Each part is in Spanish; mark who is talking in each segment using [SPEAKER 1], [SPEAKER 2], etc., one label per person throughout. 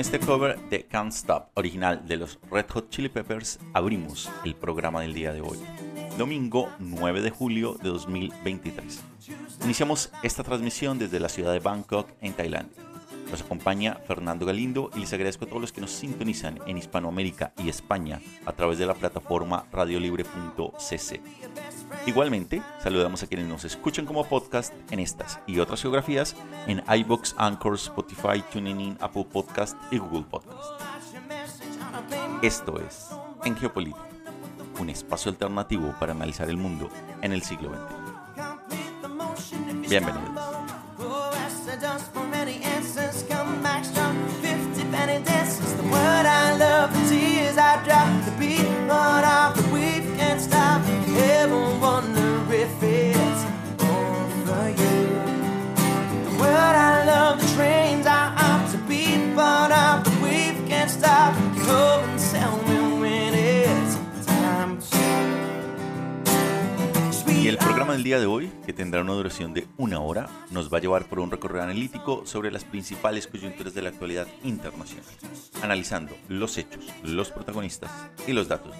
[SPEAKER 1] Este cover de Can't Stop, original de los Red Hot Chili Peppers, abrimos el programa del día de hoy, domingo 9 de julio de 2023. Iniciamos esta transmisión desde la ciudad de Bangkok, en Tailandia. Nos acompaña Fernando Galindo y les agradezco a todos los que nos sintonizan en Hispanoamérica y España a través de la plataforma radiolibre.cc. Igualmente, saludamos a quienes nos escuchan como podcast en estas y otras geografías en iBox, Anchor, Spotify, TuneIn, Apple Podcast y Google Podcast. Esto es En Geopolítica, un espacio alternativo para analizar el mundo en el siglo XX. Bienvenidos.
[SPEAKER 2] drop the beat, but off the weave, can't stop.
[SPEAKER 1] Every día de hoy, que tendrá una duración de una hora, nos va a llevar por un recorrido analítico sobre las principales coyunturas de la actualidad internacional, analizando los hechos, los protagonistas y los datos.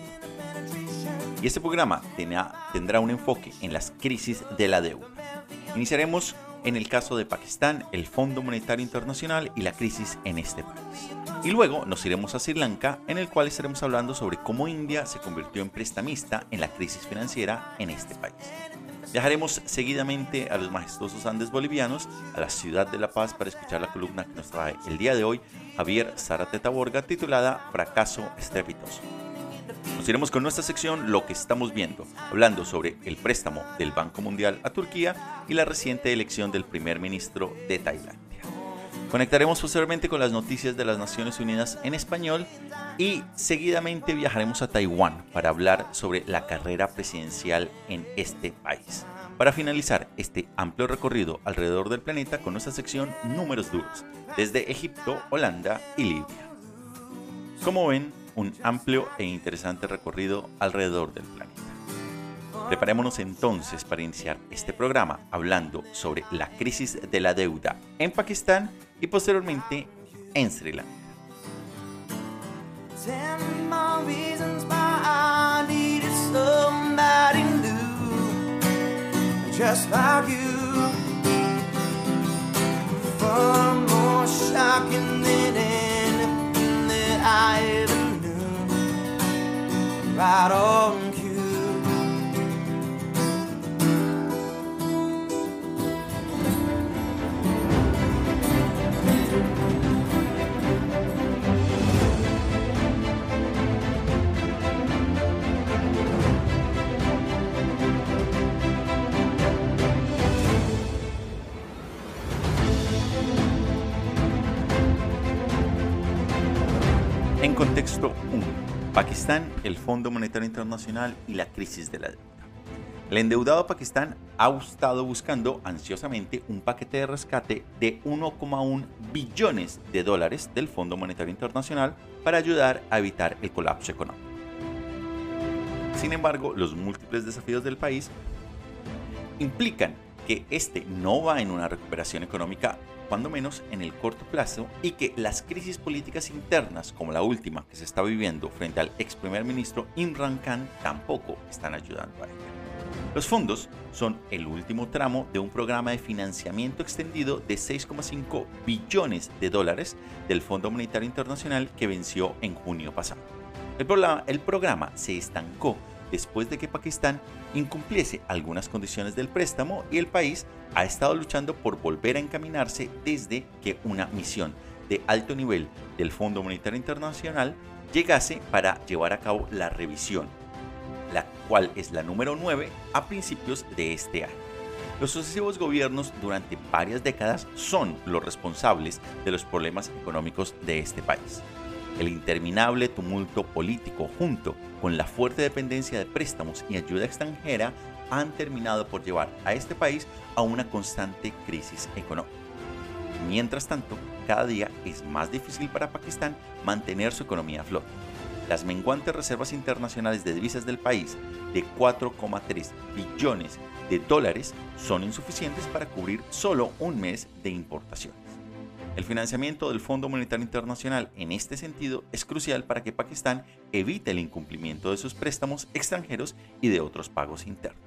[SPEAKER 1] Y este programa tendrá un enfoque en las crisis de la deuda. Iniciaremos en el caso de Pakistán, el Fondo Monetario Internacional y la crisis en este país. Y luego nos iremos a Sri Lanka, en el cual estaremos hablando sobre cómo India se convirtió en prestamista en la crisis financiera en este país. Viajaremos seguidamente a los majestuosos Andes bolivianos, a la ciudad de La Paz, para escuchar la columna que nos trae el día de hoy Javier Zárate Taborga, titulada Fracaso estrepitoso. Nos iremos con nuestra sección Lo que estamos viendo, hablando sobre el préstamo del Banco Mundial a Turquía y la reciente elección del primer ministro de Tailandia. Conectaremos posteriormente con las noticias de las Naciones Unidas en español y seguidamente viajaremos a Taiwán para hablar sobre la carrera presidencial en este país. Para finalizar este amplio recorrido alrededor del planeta con nuestra sección Números Duros, desde Egipto, Holanda y Libia. Como ven, un amplio e interesante recorrido alrededor del planeta. Preparémonos entonces para iniciar este programa hablando sobre la crisis de la deuda en Pakistán y posteriormente en Sri Lanka.
[SPEAKER 2] Just like you. Far more
[SPEAKER 1] Pakistán, el Fondo Monetario Internacional y la crisis de la deuda. El endeudado Pakistán ha estado buscando ansiosamente un paquete de rescate de 1,1 billones de dólares del Fondo Monetario Internacional para ayudar a evitar el colapso económico. Sin embargo, los múltiples desafíos del país implican que este no va en una recuperación económica, cuando menos en el corto plazo, y que las crisis políticas internas, como la última que se está viviendo frente al ex primer ministro Imran Khan, tampoco están ayudando a ello. Los fondos son el último tramo de un programa de financiamiento extendido de 6,5 billones de dólares del Fondo Monetario Internacional que venció en junio pasado. El programa, se estancó después de que Pakistán incumpliese algunas condiciones del préstamo y el país ha estado luchando por volver a encaminarse desde que una misión de alto nivel del Fondo Monetario Internacional llegase para llevar a cabo la revisión, la cual es la número 9 a principios de este año. Los sucesivos gobiernos durante varias décadas son los responsables de los problemas económicos de este país. El interminable tumulto político junto con la fuerte dependencia de préstamos y ayuda extranjera han terminado por llevar a este país a una constante crisis económica. Mientras tanto, cada día es más difícil para Pakistán mantener su economía a flote. Las menguantes reservas internacionales de divisas del país de 4,3 billones de dólares son insuficientes para cubrir solo un mes de importaciones. El financiamiento del Fondo Monetario Internacional en este sentido es crucial para que Pakistán evite el incumplimiento de sus préstamos extranjeros y de otros pagos internos.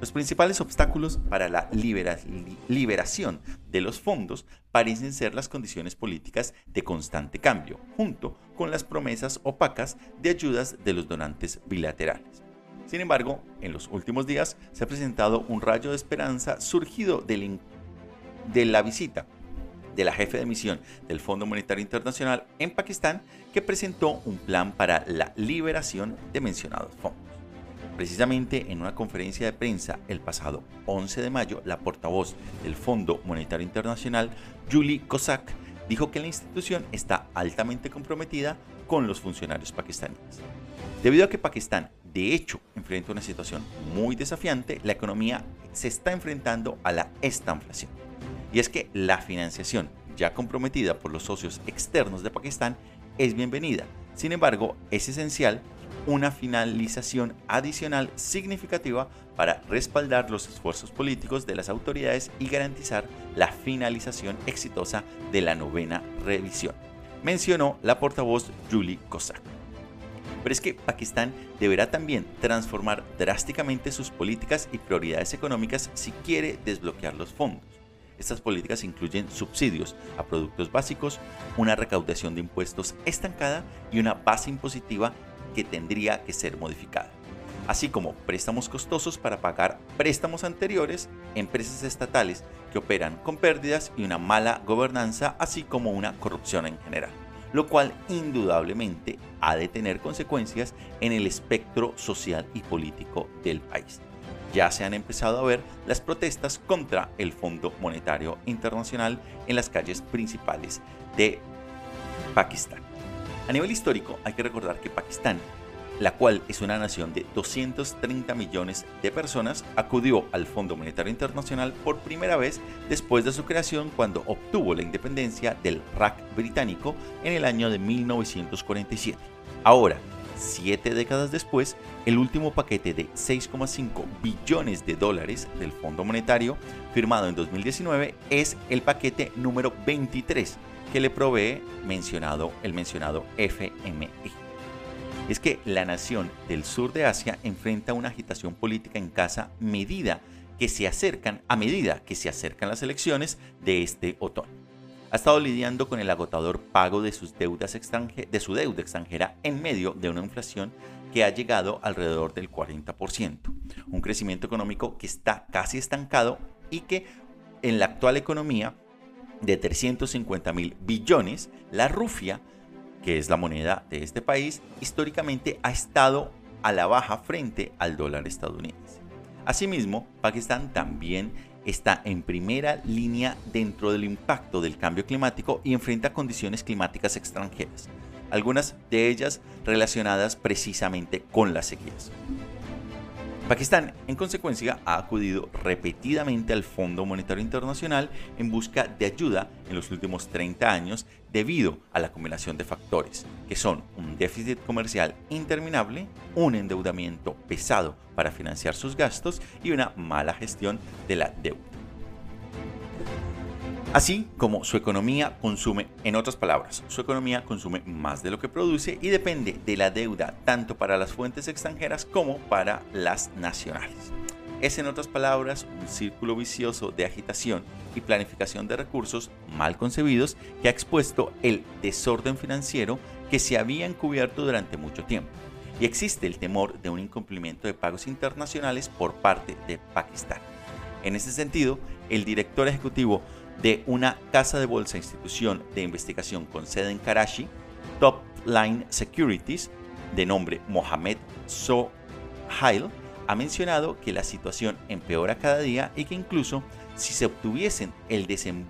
[SPEAKER 1] Los principales obstáculos para la liberación de los fondos parecen ser las condiciones políticas de constante cambio, junto con las promesas opacas de ayudas de los donantes bilaterales. Sin embargo, en los últimos días se ha presentado un rayo de esperanza surgido de la visita de la jefe de misión del Fondo Monetario Internacional en Pakistán, que presentó un plan para la liberación de mencionados fondos. Precisamente en una conferencia de prensa el pasado 11 de mayo, la portavoz del Fondo Monetario Internacional, Julie Kozak, dijo que la institución está altamente comprometida con los funcionarios pakistaníes. Debido a que Pakistán, de hecho, enfrenta una situación muy desafiante, la economía se está enfrentando a la estanflación. Y es que la financiación ya comprometida por los socios externos de Pakistán es bienvenida. Sin embargo, es esencial una finalización adicional significativa para respaldar los esfuerzos políticos de las autoridades y garantizar la finalización exitosa de la novena revisión, mencionó la portavoz Julie Kozak. Pero es que Pakistán deberá también transformar drásticamente sus políticas y prioridades económicas si quiere desbloquear los fondos. Estas políticas incluyen subsidios a productos básicos, una recaudación de impuestos estancada y una base impositiva que tendría que ser modificada, así como préstamos costosos para pagar préstamos anteriores, empresas estatales que operan con pérdidas y una mala gobernanza, así como una corrupción en general, lo cual indudablemente ha de tener consecuencias en el espectro social y político del país. Ya se han empezado a ver las protestas contra el Fondo Monetario Internacional en las calles principales de Pakistán. A nivel histórico, hay que recordar que Pakistán, la cual es una nación de 230 millones de personas, acudió al Fondo Monetario Internacional por primera vez después de su creación cuando obtuvo la independencia del RAC británico en el año de 1947. Ahora, siete décadas después, el último paquete de 6,5 billones de dólares del Fondo Monetario, firmado en 2019, es el paquete número 23 que le provee mencionado, el mencionado FMI. Es que la nación del sur de Asia enfrenta una agitación política en casa medida que se acercan, a medida que se acercan las elecciones de este otoño. Ha estado lidiando con el agotador pago de, sus deudas de su deuda extranjera en medio de una inflación que ha llegado alrededor del 40%, un crecimiento económico que está casi estancado y que en la actual economía de 350 mil billones, la rufia, que es la moneda de este país, históricamente ha estado a la baja frente al dólar estadounidense. Asimismo, Pakistán también está en primera línea dentro del impacto del cambio climático y enfrenta condiciones climáticas extranjeras, algunas de ellas relacionadas precisamente con las sequías. Pakistán, en consecuencia, ha acudido repetidamente al Fondo Monetario Internacional en busca de ayuda en los últimos 30 años debido a la combinación de factores, que son un déficit comercial interminable, un endeudamiento pesado para financiar sus gastos y una mala gestión de la deuda así como su economía consume, en otras palabras, su economía consume más de lo que produce y depende de la deuda tanto para las fuentes extranjeras como para las nacionales. Es en otras palabras un círculo vicioso de agitación y planificación de recursos mal concebidos que ha expuesto el desorden financiero que se había encubierto durante mucho tiempo y existe el temor de un incumplimiento de pagos internacionales por parte de Pakistán. En ese sentido, el director ejecutivo de una casa de bolsa institución de investigación con sede en Karachi, Top Line Securities, de nombre Mohamed Sohail, ha mencionado que la situación empeora cada día y que incluso si se, obtuviesen el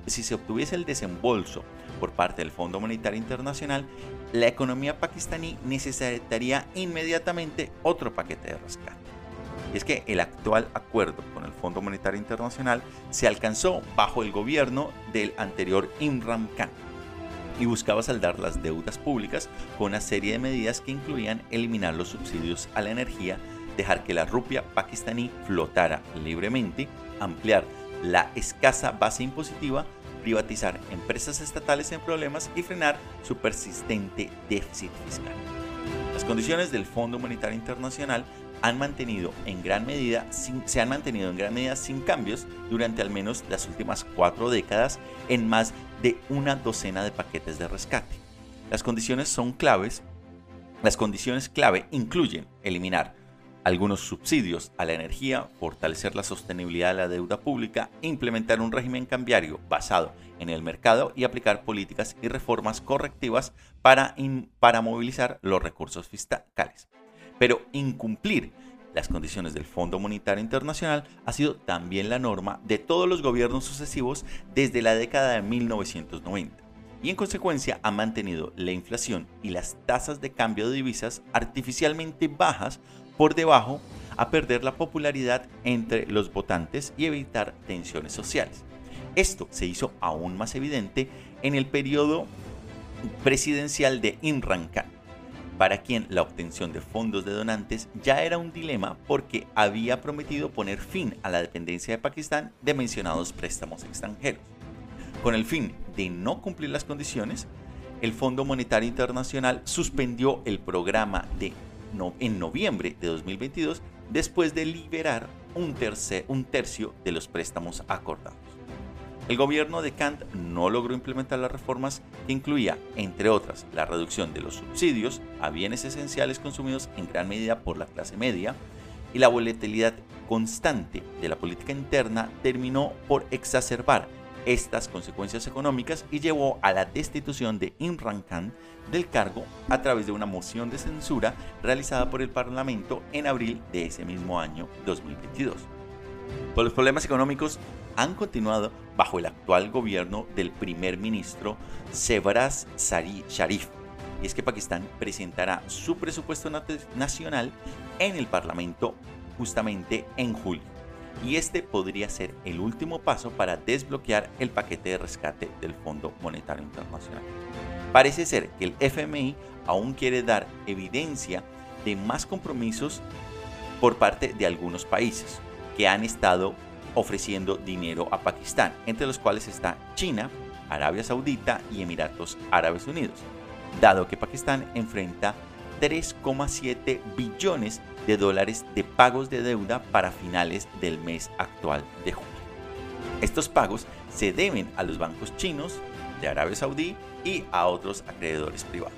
[SPEAKER 1] si se obtuviese el desembolso por parte del Fondo Monetario Internacional, la economía pakistaní necesitaría inmediatamente otro paquete de rescate. Y es que el actual acuerdo con el Fondo Monetario Internacional se alcanzó bajo el gobierno del anterior Imran Khan y buscaba saldar las deudas públicas con una serie de medidas que incluían eliminar los subsidios a la energía, dejar que la rupia pakistaní flotara libremente, ampliar la escasa base impositiva, privatizar empresas estatales en problemas y frenar su persistente déficit fiscal. Las condiciones del Fondo Monetario Internacional han mantenido en gran medida se han mantenido en gran medida sin cambios durante al menos las últimas cuatro décadas en más de una docena de paquetes de rescate. Las condiciones son claves. Las condiciones clave incluyen eliminar algunos subsidios a la energía, fortalecer la sostenibilidad de la deuda pública, implementar un régimen cambiario basado en el mercado y aplicar políticas y reformas correctivas para, para movilizar los recursos fiscales. Pero incumplir las condiciones del Fondo Monetario Internacional ha sido también la norma de todos los gobiernos sucesivos desde la década de 1990 y en consecuencia ha mantenido la inflación y las tasas de cambio de divisas artificialmente bajas por debajo a perder la popularidad entre los votantes y evitar tensiones sociales. Esto se hizo aún más evidente en el periodo presidencial de Imran Khan, para quien la obtención de fondos de donantes ya era un dilema porque había prometido poner fin a la dependencia de Pakistán de mencionados préstamos extranjeros. Con el fin de no cumplir las condiciones, el Fondo Monetario Internacional suspendió el programa en noviembre de 2022 después de liberar un tercio de los préstamos acordados. El gobierno de Kant no logró implementar las reformas que incluía, entre otras, la reducción de los subsidios a bienes esenciales consumidos en gran medida por la clase media y la volatilidad constante de la política interna terminó por exacerbar estas consecuencias económicas y llevó a la destitución de Imran Khan del cargo a través de una moción de censura realizada por el Parlamento en abril de ese mismo año 2022. Pues los problemas económicos han continuado bajo el actual gobierno del primer ministro Sebras Sharif. Y es que Pakistán presentará su presupuesto nacional en el Parlamento justamente en julio y este podría ser el último paso para desbloquear el paquete de rescate del Fondo Monetario Internacional. Parece ser que el FMI aún quiere dar evidencia de más compromisos por parte de algunos países que han estado ofreciendo dinero a Pakistán, entre los cuales está China, Arabia Saudita y Emiratos Árabes Unidos, dado que Pakistán enfrenta 3,7 billones de dólares de pagos de deuda para finales del mes actual de julio. Estos pagos se deben a los bancos chinos, de Arabia Saudí y a otros acreedores privados.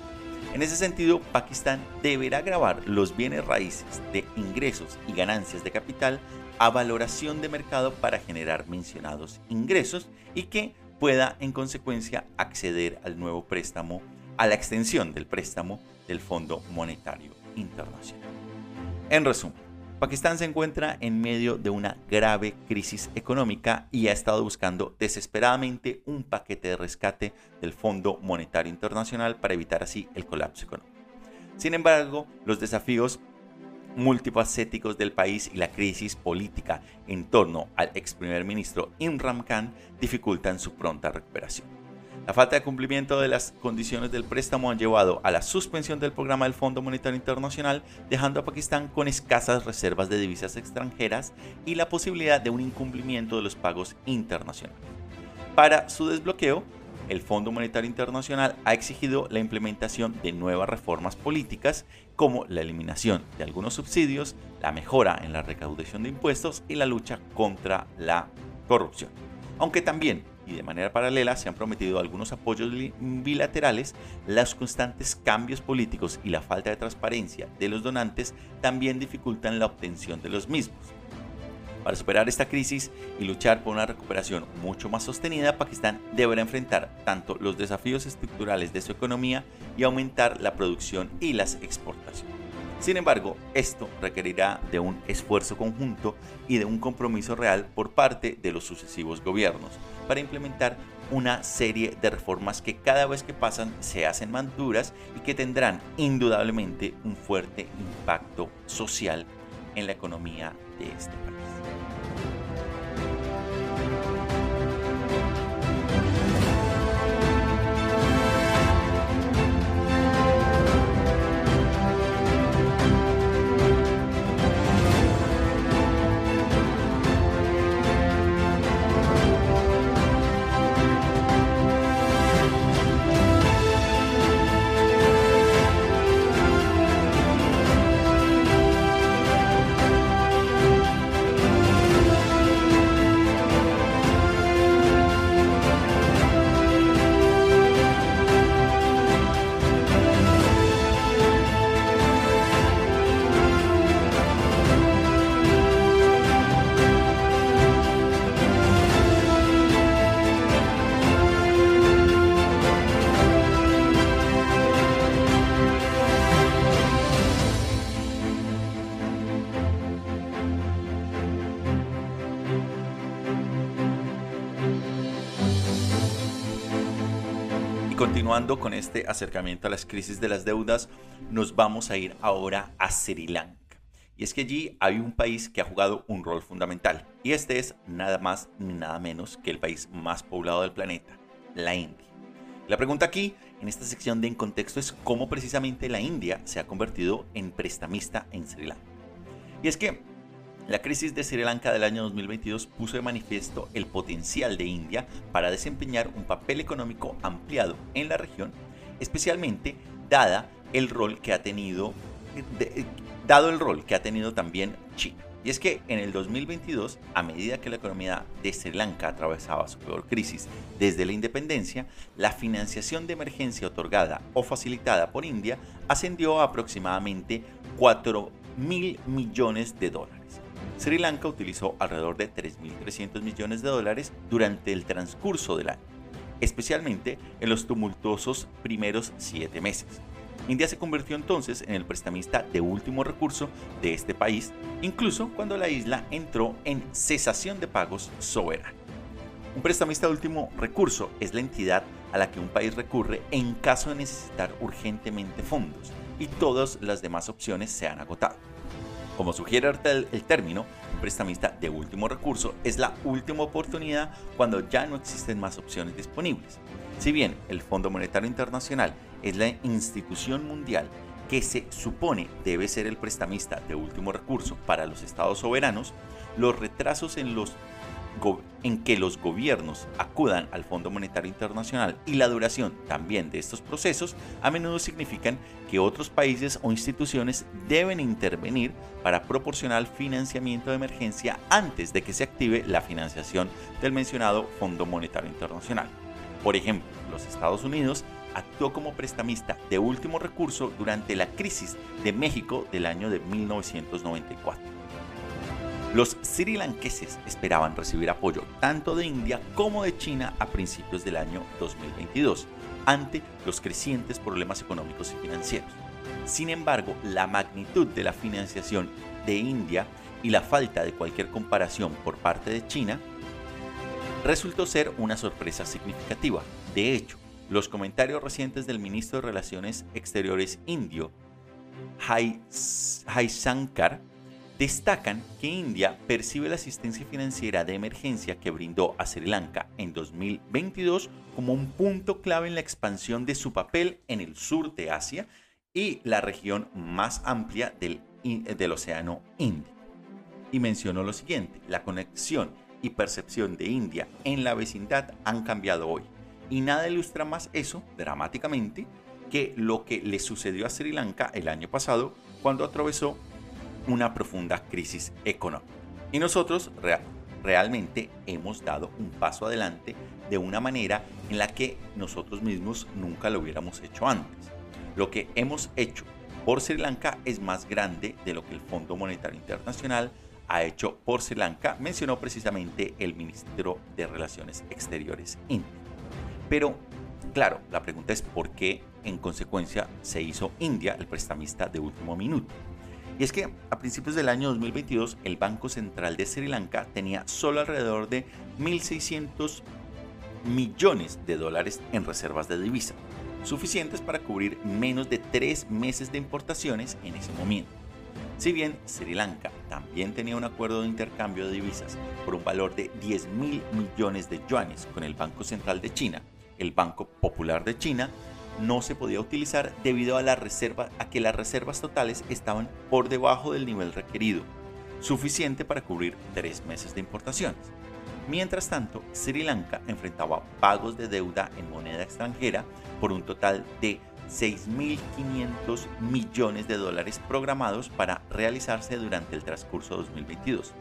[SPEAKER 1] En ese sentido, Pakistán deberá grabar los bienes raíces de ingresos y ganancias de capital a valoración de mercado para generar mencionados ingresos y que pueda en consecuencia acceder al nuevo préstamo, a la extensión del préstamo del Fondo Monetario Internacional. En resumen, Pakistán se encuentra en medio de una grave crisis económica y ha estado buscando desesperadamente un paquete de rescate del Fondo Monetario Internacional para evitar así el colapso económico. Sin embargo, los desafíos multifacéticos del país y la crisis política en torno al ex primer ministro Imran Khan dificultan su pronta recuperación. La falta de cumplimiento de las condiciones del préstamo han llevado a la suspensión del programa del Fondo Monetario Internacional, dejando a Pakistán con escasas reservas de divisas extranjeras y la posibilidad de un incumplimiento de los pagos internacionales. Para su desbloqueo, el Fondo Monetario Internacional ha exigido la implementación de nuevas reformas políticas como la eliminación de algunos subsidios, la mejora en la recaudación de impuestos y la lucha contra la corrupción. Aunque también y de manera paralela se han prometido algunos apoyos bilaterales, los constantes cambios políticos y la falta de transparencia de los donantes también dificultan la obtención de los mismos. Para superar esta crisis y luchar por una recuperación mucho más sostenida, Pakistán deberá enfrentar tanto los desafíos estructurales de su economía y aumentar la producción y las exportaciones. Sin embargo, esto requerirá de un esfuerzo conjunto y de un compromiso real por parte de los sucesivos gobiernos para implementar una serie de reformas que cada vez que pasan se hacen más duras y que tendrán indudablemente un fuerte impacto social en la economía de este país. Con este acercamiento a las crisis de las deudas, nos vamos a ir ahora a Sri Lanka. Y es que allí hay un país que ha jugado un rol fundamental. Y este es nada más ni nada menos que el país más poblado del planeta, la India. La pregunta aquí, en esta sección de En Contexto, es cómo precisamente la India se ha convertido en prestamista en Sri Lanka. Y es que la crisis de Sri Lanka del año 2022 puso de manifiesto el potencial de India para desempeñar un papel económico ampliado en la región, especialmente dada el rol que ha tenido, dado el rol que ha tenido también China. Y es que en el 2022, a medida que la economía de Sri Lanka atravesaba su peor crisis desde la independencia, la financiación de emergencia otorgada o facilitada por India ascendió a aproximadamente 4 mil millones de dólares. Sri Lanka utilizó alrededor de 3.300 millones de dólares durante el transcurso del año, especialmente en los tumultuosos primeros siete meses. India se convirtió entonces en el prestamista de último recurso de este país, incluso cuando la isla entró en cesación de pagos soberana. Un prestamista de último recurso es la entidad a la que un país recurre en caso de necesitar urgentemente fondos y todas las demás opciones se han agotado. Como sugiere el, el término, un prestamista de último recurso es la última oportunidad cuando ya no existen más opciones disponibles. Si bien el Fondo Monetario Internacional es la institución mundial que se supone debe ser el prestamista de último recurso para los estados soberanos, los retrasos en los en que los gobiernos acudan al Fondo Monetario Internacional y la duración también de estos procesos a menudo significan que otros países o instituciones deben intervenir para proporcionar financiamiento de emergencia antes de que se active la financiación del mencionado Fondo Monetario Internacional. Por ejemplo, los Estados Unidos actuó como prestamista de último recurso durante la crisis de México del año de 1994. Los sri lankeses esperaban recibir apoyo tanto de India como de China a principios del año 2022, ante los crecientes problemas económicos y financieros. Sin embargo, la magnitud de la financiación de India y la falta de cualquier comparación por parte de China resultó ser una sorpresa significativa. De hecho, los comentarios recientes del ministro de Relaciones Exteriores indio, Jai Shankar, destacan que India percibe la asistencia financiera de emergencia que brindó a Sri Lanka en 2022 como un punto clave en la expansión de su papel en el sur de Asia y la región más amplia del, del Océano Índico. Y mencionó lo siguiente, la conexión y percepción de India en la vecindad han cambiado hoy. Y nada ilustra más eso, dramáticamente, que lo que le sucedió a Sri Lanka el año pasado cuando atravesó una profunda crisis económica. Y nosotros realmente hemos dado un paso adelante de una manera en la que nosotros mismos nunca lo hubiéramos hecho antes. Lo que hemos hecho por Sri Lanka es más grande de lo que el Fondo Monetario Internacional ha hecho por Sri Lanka, mencionó precisamente el ministro de Relaciones Exteriores indio. Pero, claro, la pregunta es por qué en consecuencia se hizo India el prestamista de último minuto. Y es que a principios del año 2022 el Banco Central de Sri Lanka tenía solo alrededor de 1.600 millones de dólares en reservas de divisa, suficientes para cubrir menos de tres meses de importaciones en ese momento. Si bien Sri Lanka también tenía un acuerdo de intercambio de divisas por un valor de 10 mil millones de yuanes con el Banco Central de China, el Banco Popular de China no se podía utilizar debido a, la reserva, a que las reservas totales estaban por debajo del nivel requerido, suficiente para cubrir tres meses de importaciones. Mientras tanto, Sri Lanka enfrentaba pagos de deuda en moneda extranjera por un total de 6.500 millones de dólares programados para realizarse durante el transcurso 2022,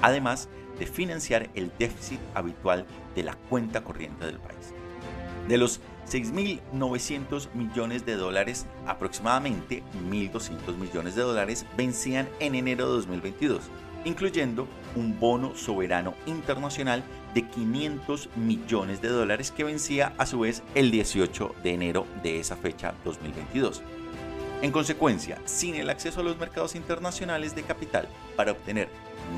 [SPEAKER 1] además de financiar el déficit habitual de la cuenta corriente del país. De los 6.900 millones de dólares, aproximadamente 1.200 millones de dólares vencían en enero de 2022, incluyendo un bono soberano internacional de 500 millones de dólares que vencía a su vez el 18 de enero de esa fecha 2022. En consecuencia, sin el acceso a los mercados internacionales de capital para obtener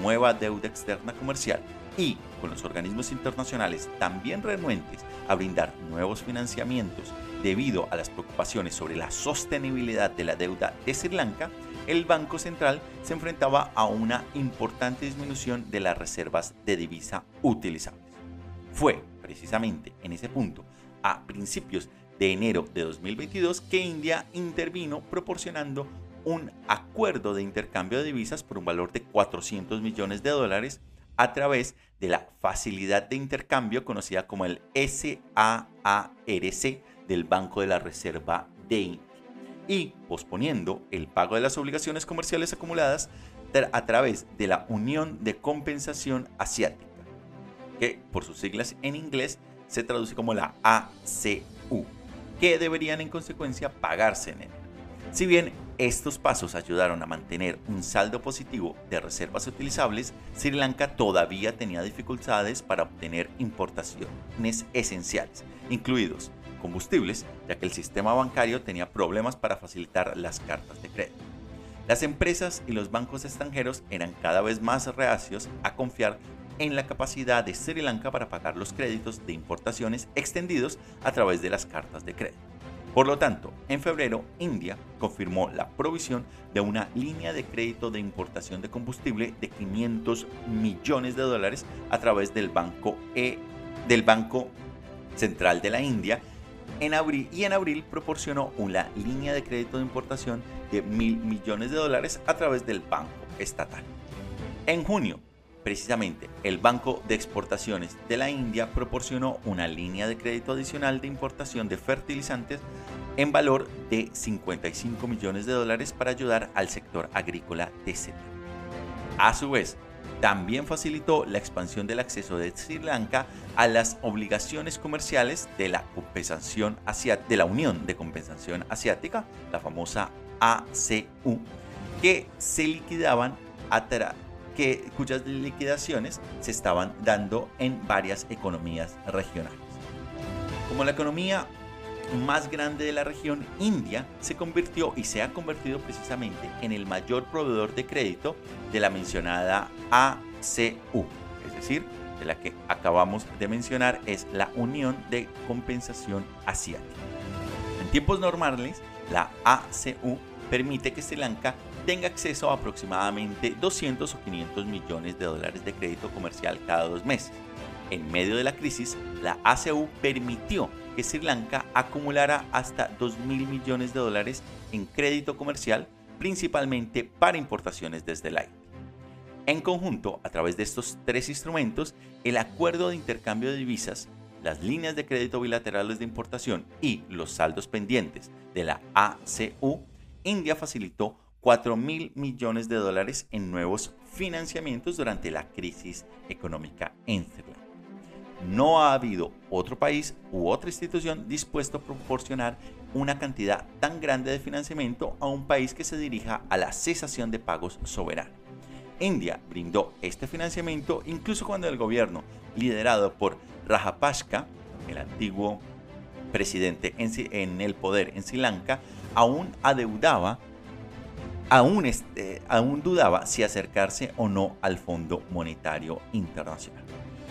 [SPEAKER 1] nueva deuda externa comercial y con los organismos internacionales también renuentes a brindar nuevos financiamientos debido a las preocupaciones sobre la sostenibilidad de la deuda de Sri Lanka, el Banco Central se enfrentaba a una importante disminución de las reservas de divisa utilizables. Fue precisamente en ese punto, a principios de enero de 2022, que India intervino proporcionando un acuerdo de intercambio de divisas por un valor de 400 millones de dólares a través de la facilidad de intercambio conocida como el SAARC del Banco de la Reserva India y posponiendo el pago de las obligaciones comerciales acumuladas a través de la Unión de Compensación Asiática, que por sus siglas en inglés se traduce como la ACU, que deberían en consecuencia pagarse en enero. Si bien estos pasos ayudaron a mantener un saldo positivo de reservas utilizables, Sri Lanka todavía tenía dificultades para obtener importaciones esenciales, incluidos combustibles, ya que el sistema bancario tenía problemas para facilitar las cartas de crédito. Las empresas y los bancos extranjeros eran cada vez más reacios a confiar en la capacidad de Sri Lanka para pagar los créditos de importaciones extendidos a través de las cartas de crédito. Por lo tanto, en febrero, India confirmó la provisión de una línea de crédito de importación de combustible de 500 millones de dólares a través del Banco, e, del banco Central de la India en abril, y en abril proporcionó una línea de crédito de importación de mil millones de dólares a través del Banco Estatal. En junio, Precisamente, el Banco de Exportaciones de la India proporcionó una línea de crédito adicional de importación de fertilizantes en valor de 55 millones de dólares para ayudar al sector agrícola de Sri A su vez, también facilitó la expansión del acceso de Sri Lanka a las obligaciones comerciales de la, compensación de la Unión de Compensación Asiática, la famosa ACU, que se liquidaban a, cuyas liquidaciones se estaban dando en varias economías regionales. Como la economía más grande de la región, India se convirtió y se ha convertido precisamente en el mayor proveedor de crédito de la mencionada ACU, es decir, de la que acabamos de mencionar es la Unión de Compensación Asiática. En tiempos normales, la ACU permite que Sri Lanka tenga acceso a aproximadamente 200 o 500 millones de dólares de crédito comercial cada dos meses. En medio de la crisis, la ACU permitió que Sri Lanka acumulara hasta 2 mil millones de dólares en crédito comercial, principalmente para importaciones desde el aire. En conjunto, a través de estos tres instrumentos, el acuerdo de intercambio de divisas, las líneas de crédito bilaterales de importación y los saldos pendientes de la ACU, India facilitó 4 mil millones de dólares en nuevos financiamientos durante la crisis económica en Sri no ha habido otro país u otra institución dispuesto a proporcionar una cantidad tan grande de financiamiento a un país que se dirija a la cesación de pagos soberana. India brindó este financiamiento incluso cuando el gobierno, liderado por Rajapaksa, el antiguo presidente en, el poder en Sri Lanka, aún adeudaba, aún, este, aún dudaba si acercarse o no al Fondo Monetario Internacional.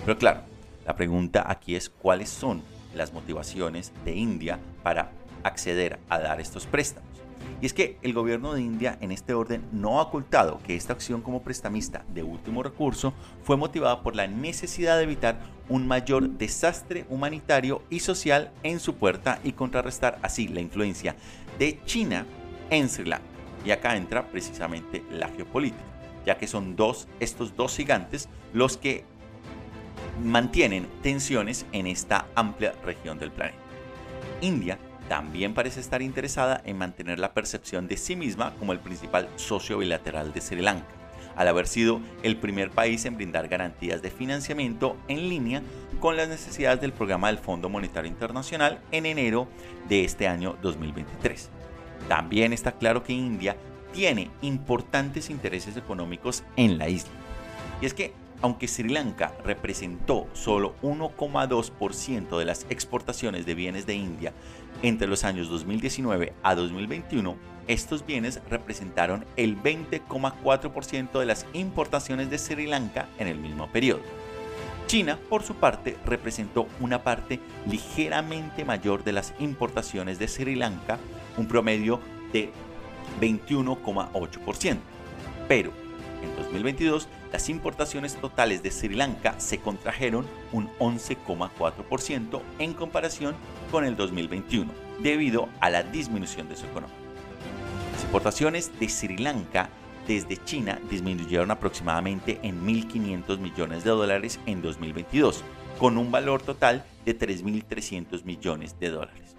[SPEAKER 1] Pero claro, la pregunta aquí es cuáles son las motivaciones de India para acceder a dar estos préstamos. Y es que el gobierno de India en este orden no ha ocultado que esta acción como prestamista de último recurso fue motivada por la necesidad de evitar un mayor desastre humanitario y social en su puerta y contrarrestar así la influencia de China en Sri Lanka. Y acá entra precisamente la geopolítica, ya que son dos, estos dos gigantes los que mantienen tensiones en esta amplia región del planeta. India también parece estar interesada en mantener la percepción de sí misma como el principal socio bilateral de Sri Lanka, al haber sido el primer país en brindar garantías de financiamiento en línea con las necesidades del programa del Fondo Monetario Internacional en enero de este año 2023. También está claro que India tiene importantes intereses económicos en la isla. Y es que aunque Sri Lanka representó solo 1,2% de las exportaciones de bienes de India entre los años 2019 a 2021, estos bienes representaron el 20,4% de las importaciones de Sri Lanka en el mismo periodo. China, por su parte, representó una parte ligeramente mayor de las importaciones de Sri Lanka, un promedio de 21,8%. Pero en 2022, las importaciones totales de Sri Lanka se contrajeron un 11,4% en comparación con el 2021, debido a la disminución de su economía. Las importaciones de Sri Lanka desde China disminuyeron aproximadamente en 1.500 millones de dólares en 2022, con un valor total de 3.300 millones de dólares.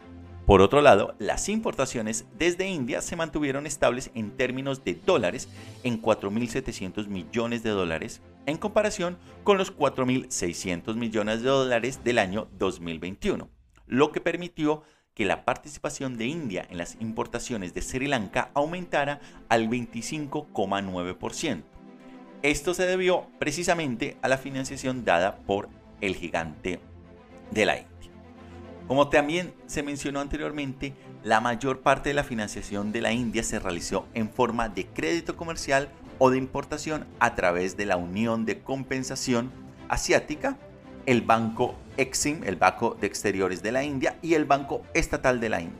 [SPEAKER 1] Por otro lado, las importaciones desde India se mantuvieron estables en términos de dólares en 4.700 millones de dólares en comparación con los 4.600 millones de dólares del año 2021, lo que permitió que la participación de India en las importaciones de Sri Lanka aumentara al 25,9%. Esto se debió precisamente a la financiación dada por el gigante de la India. Como también se mencionó anteriormente, la mayor parte de la financiación de la India se realizó en forma de crédito comercial o de importación a través de la Unión de Compensación Asiática, el Banco Exim, el Banco de Exteriores de la India y el Banco Estatal de la India.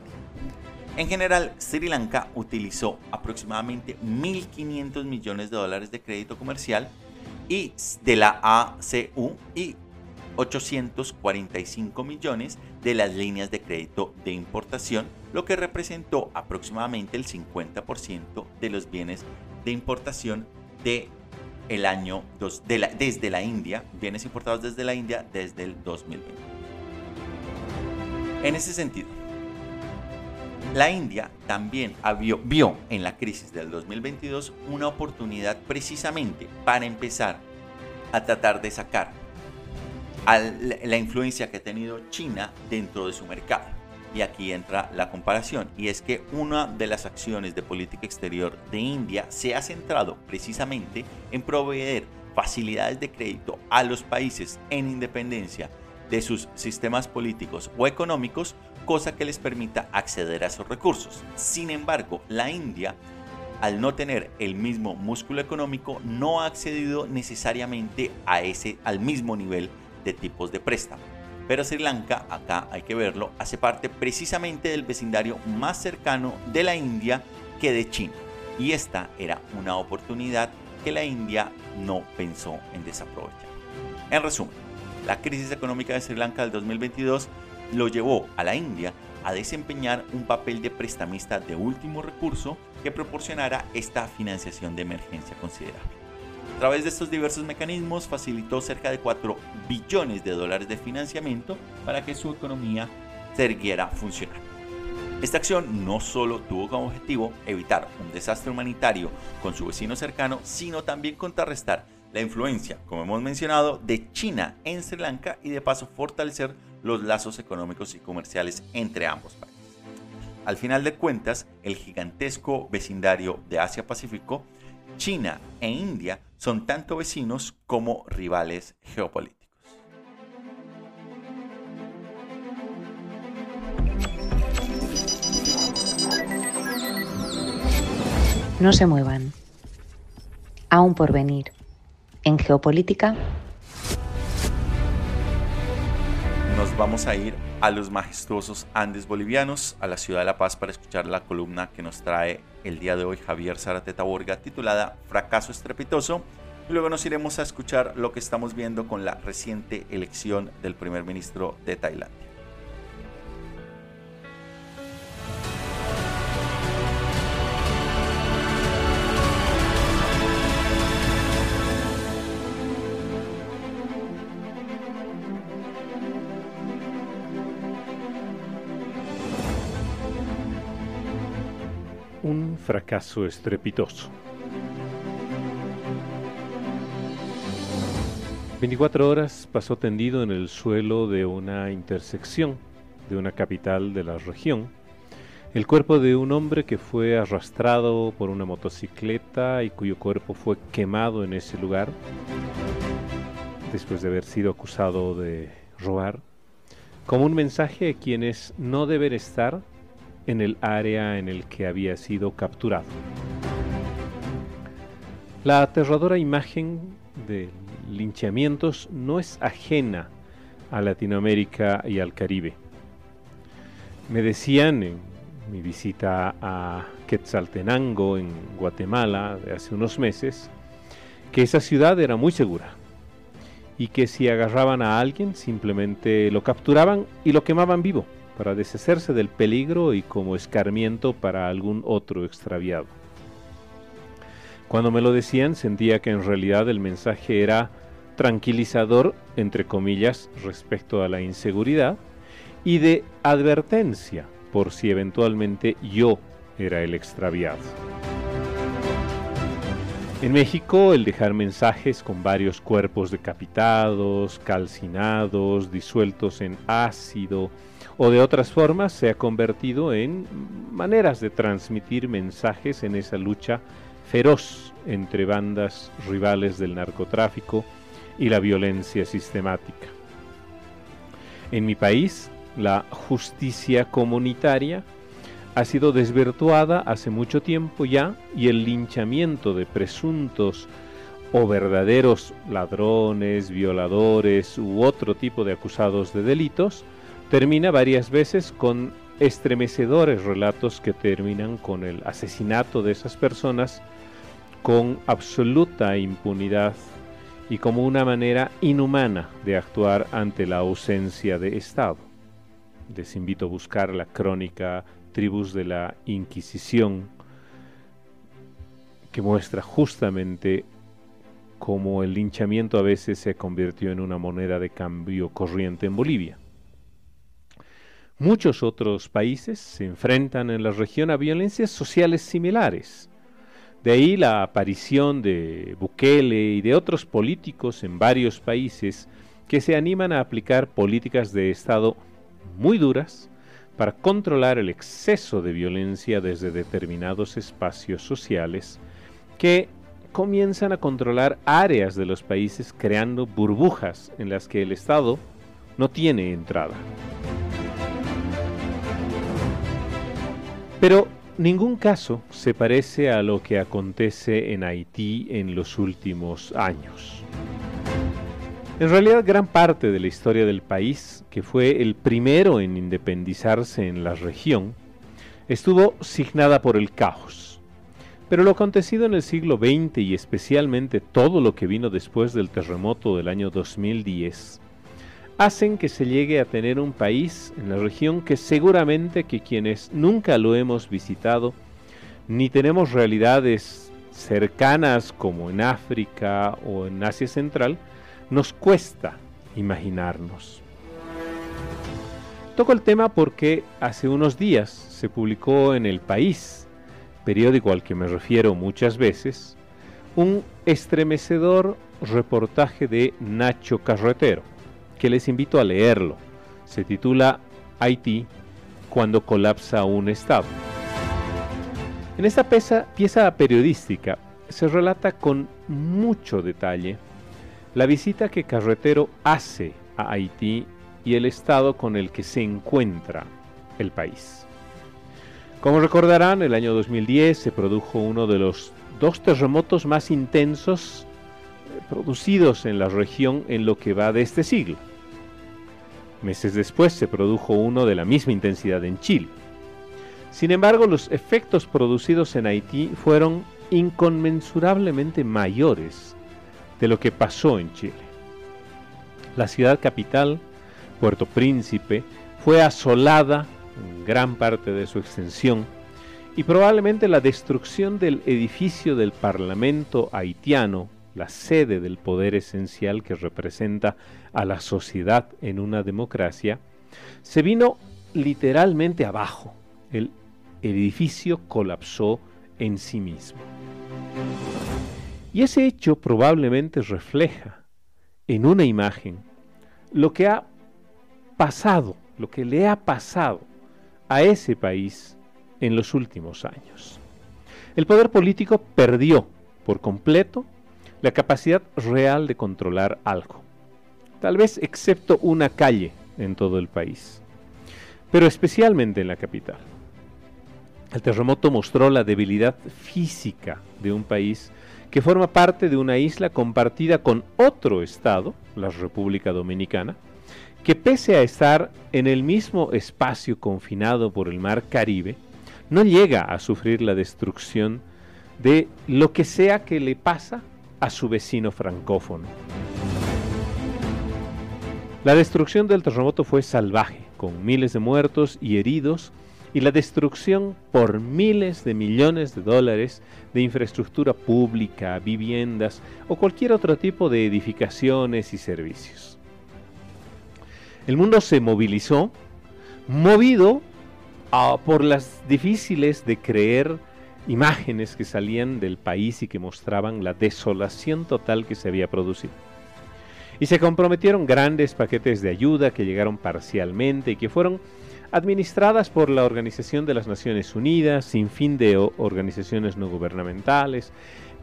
[SPEAKER 1] En general, Sri Lanka utilizó aproximadamente 1.500 millones de dólares de crédito comercial y de la ACU y 845 millones de las líneas de crédito de importación, lo que representó aproximadamente el 50% de los bienes de importación de el año dos, de desde la India, bienes importados desde la India desde el 2020. En ese sentido, la India también vio en la crisis del 2022 una oportunidad precisamente para empezar a tratar de sacar la influencia que ha tenido China dentro de su mercado. Y aquí entra la comparación, y es que una de las acciones de política exterior de India se ha centrado precisamente en proveer facilidades de crédito a los países en independencia de sus sistemas políticos o económicos, cosa que les permita acceder a esos recursos. Sin embargo, la India, al no tener el mismo músculo económico, no ha accedido necesariamente a ese, al mismo nivel de tipos de préstamo. Pero Sri Lanka, acá hay que verlo, hace parte precisamente del vecindario más cercano de la India que de China. Y esta era una oportunidad que la India no pensó en desaprovechar. En resumen, la crisis económica de Sri Lanka del 2022 lo llevó a la India a desempeñar un papel de prestamista de último recurso que proporcionara esta financiación de emergencia considerable. Través de estos diversos mecanismos facilitó cerca de 4 billones de dólares de financiamiento para que su economía se erguiera funcionar. Esta acción no solo tuvo como objetivo evitar un desastre humanitario con su vecino cercano, sino también contrarrestar la influencia, como hemos mencionado, de China en Sri Lanka y de paso fortalecer los lazos económicos y comerciales entre ambos países. Al final de cuentas, el gigantesco vecindario de Asia-Pacífico, China e India son tanto vecinos como rivales geopolíticos.
[SPEAKER 3] No se muevan. Aún por venir. En geopolítica.
[SPEAKER 1] Nos vamos a ir a los majestuosos Andes bolivianos, a la ciudad de La Paz, para escuchar la columna que nos trae el día de hoy Javier Zarateta Borga, titulada Fracaso estrepitoso. Y luego nos iremos a escuchar lo que estamos viendo con la reciente elección del primer ministro de Tailandia.
[SPEAKER 4] Fracaso estrepitoso. 24 horas pasó tendido en el suelo de una intersección de una capital de la región el cuerpo de un hombre que fue arrastrado por una motocicleta y cuyo cuerpo fue quemado en ese lugar después de haber sido acusado de robar, como un mensaje a quienes no deben estar en el área en el que había sido capturado. La aterradora imagen de linchamientos no es ajena a Latinoamérica y al Caribe. Me decían en mi visita a Quetzaltenango, en Guatemala, de hace unos meses, que esa ciudad era muy segura y que si agarraban a alguien simplemente lo capturaban y lo quemaban vivo para deshacerse del peligro y como escarmiento para algún otro extraviado. Cuando me lo decían sentía que en realidad el mensaje era tranquilizador, entre comillas, respecto a la inseguridad y de advertencia por si eventualmente yo era el extraviado. En México, el dejar mensajes con varios cuerpos decapitados, calcinados, disueltos en ácido, o de otras formas se ha convertido en maneras de transmitir mensajes en esa lucha feroz entre bandas rivales del narcotráfico y la violencia sistemática. En mi país, la justicia comunitaria ha sido desvirtuada hace mucho tiempo ya y el linchamiento de presuntos o verdaderos ladrones, violadores u otro tipo de acusados de delitos termina varias veces con estremecedores relatos que terminan con el asesinato de esas personas con absoluta impunidad y como una manera inhumana de actuar ante la ausencia de Estado. Les invito a buscar la crónica Tribus de la Inquisición, que muestra justamente cómo el linchamiento a veces se convirtió en una moneda de cambio corriente en Bolivia. Muchos otros países se enfrentan en la región a violencias sociales similares. De ahí la aparición de Bukele y de otros políticos en varios países que se animan a aplicar políticas de Estado muy duras para controlar el exceso de violencia desde determinados espacios sociales que comienzan a controlar áreas de los países creando burbujas en las que el Estado no tiene entrada. Pero ningún caso se parece a lo que acontece en Haití en los últimos años. En realidad gran parte de la historia del país, que fue el primero en independizarse en la región, estuvo signada por el caos. Pero lo acontecido en el siglo XX y especialmente todo lo que vino después del terremoto del año 2010 hacen que se llegue a tener un país en la región que seguramente que quienes nunca lo hemos visitado, ni tenemos realidades cercanas como en África o en Asia Central, nos cuesta imaginarnos. Toco el tema porque hace unos días se publicó en El País, periódico al que me refiero muchas veces, un estremecedor reportaje de Nacho Carretero, que les invito a leerlo. Se titula Haití cuando colapsa un Estado. En esta pieza, periodística se relata con mucho detalle la visita que Carretero hace a Haití y el estado con el que se encuentra el país. Como recordarán, el año 2010 se produjo uno de los dos terremotos más intensos producidos en la región en lo que va de este siglo. Meses después se produjo uno de la misma intensidad en Chile. Sin embargo, los efectos producidos en Haití fueron inconmensurablemente mayores de lo que pasó en Chile. La ciudad capital, Puerto Príncipe, fue asolada en gran parte de su extensión y probablemente la destrucción del edificio del Parlamento haitiano, la sede del poder esencial que representa a la sociedad en una democracia, se vino literalmente abajo. El edificio colapsó en sí mismo. Y ese hecho probablemente refleja en una imagen lo que ha pasado, lo que le ha pasado a ese país en los últimos años. El poder político perdió por completo la capacidad real de controlar algo, tal vez excepto una calle en todo el país, pero especialmente en la capital. El terremoto mostró la debilidad física de un país que forma parte de una isla compartida con otro estado, la República Dominicana, que pese a estar en el mismo espacio confinado por el mar Caribe, no llega a sufrir la destrucción de lo que sea que le pasa a su vecino francófono. La destrucción del terremoto fue salvaje, con miles de muertos y heridos, y la destrucción por miles de millones de dólares de infraestructura pública, viviendas o cualquier otro tipo de edificaciones y servicios. El mundo se movilizó, movido ah, por las difíciles de creer imágenes que salían del país y que mostraban la desolación total que se había producido. Y se comprometieron grandes paquetes de ayuda que llegaron parcialmente y que fueron administradas por la Organización de las Naciones Unidas, sin fin de organizaciones no gubernamentales,